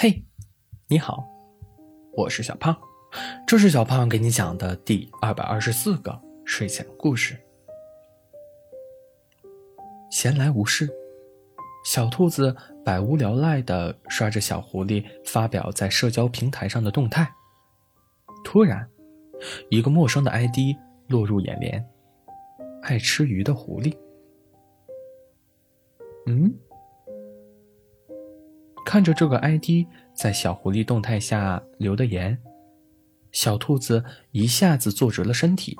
嘿，你好，我是小胖，这是小胖给你讲的第二百二十四个睡前故事。闲来无事，小兔子百无聊赖地刷着小狐狸发表在社交平台上的动态。突然，一个陌生的 ID 落入眼帘：“爱吃鱼的狐狸。”嗯。看着这个 ID 在小狐狸动态下留的言，小兔子一下子坐直了身体，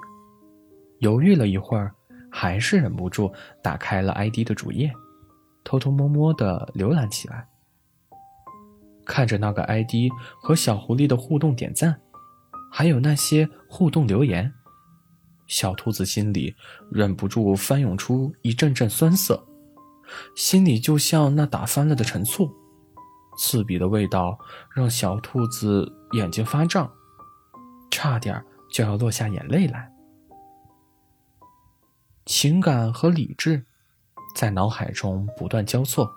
犹豫了一会儿，还是忍不住打开了 ID 的主页，偷偷摸摸的浏览起来。看着那个 ID 和小狐狸的互动点赞，还有那些互动留言，小兔子心里忍不住翻涌出一阵阵酸涩，心里就像那打翻了的陈醋。刺鼻的味道让小兔子眼睛发胀，差点就要落下眼泪来。情感和理智在脑海中不断交错，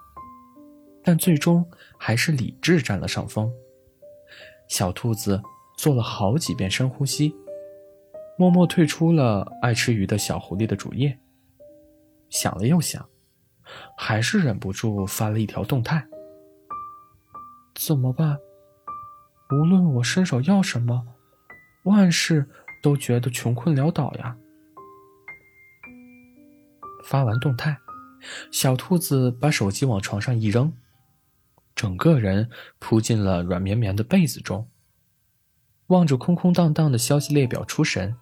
但最终还是理智占了上风。小兔子做了好几遍深呼吸，默默退出了爱吃鱼的小狐狸的主页。想了又想，还是忍不住发了一条动态。怎么办？无论我伸手要什么，万事都觉得穷困潦倒呀。发完动态，小兔子把手机往床上一扔，整个人扑进了软绵绵的被子中，望着空空荡荡的消息列表出神。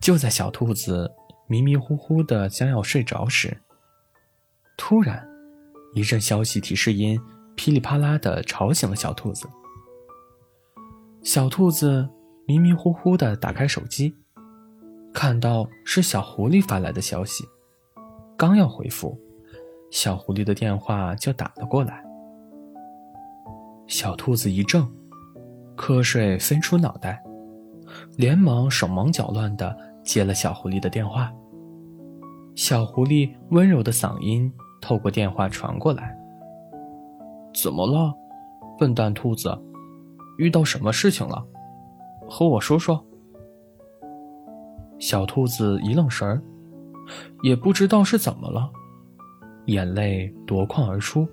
就在小兔子迷迷糊糊的将要睡着时，突然，一阵消息提示音。噼里啪啦的吵醒了小兔子。小兔子迷迷糊糊的打开手机，看到是小狐狸发来的消息，刚要回复，小狐狸的电话就打了过来。小兔子一怔，瞌睡飞出脑袋，连忙手忙脚乱的接了小狐狸的电话。小狐狸温柔的嗓音透过电话传过来。怎么了，笨蛋兔子？遇到什么事情了？和我说说。小兔子一愣神儿，也不知道是怎么了，眼泪夺眶而出。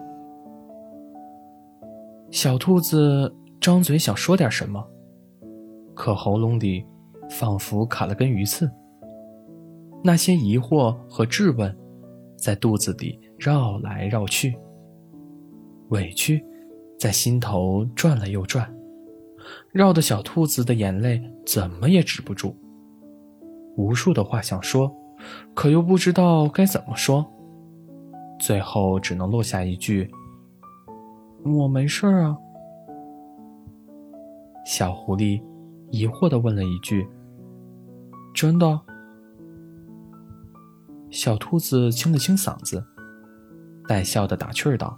小兔子张嘴想说点什么，可喉咙里仿佛卡了根鱼刺。那些疑惑和质问，在肚子里绕来绕去。委屈，在心头转了又转，绕的小兔子的眼泪怎么也止不住。无数的话想说，可又不知道该怎么说，最后只能落下一句：“我没事啊。”小狐狸疑惑的问了一句：“真的？”小兔子清了清嗓子，带笑的打趣儿道。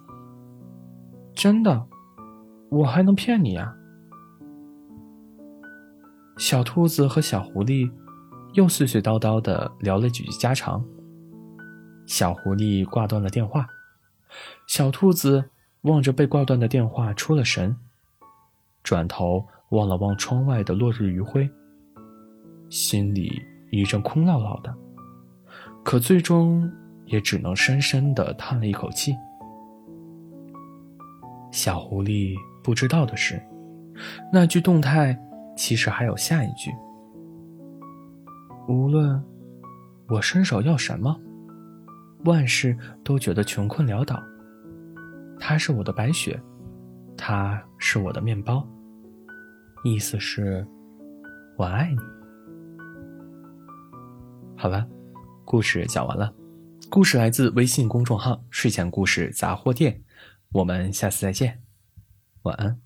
真的，我还能骗你呀？小兔子和小狐狸又絮絮叨叨的聊了几句家常。小狐狸挂断了电话，小兔子望着被挂断的电话出了神，转头望了望窗外的落日余晖，心里一阵空落落的，可最终也只能深深的叹了一口气。小狐狸不知道的是，那句动态其实还有下一句：“无论我伸手要什么，万事都觉得穷困潦倒。他是我的白雪，他是我的面包。意思是，我爱你。”好了，故事讲完了。故事来自微信公众号“睡前故事杂货店”。我们下次再见，晚安。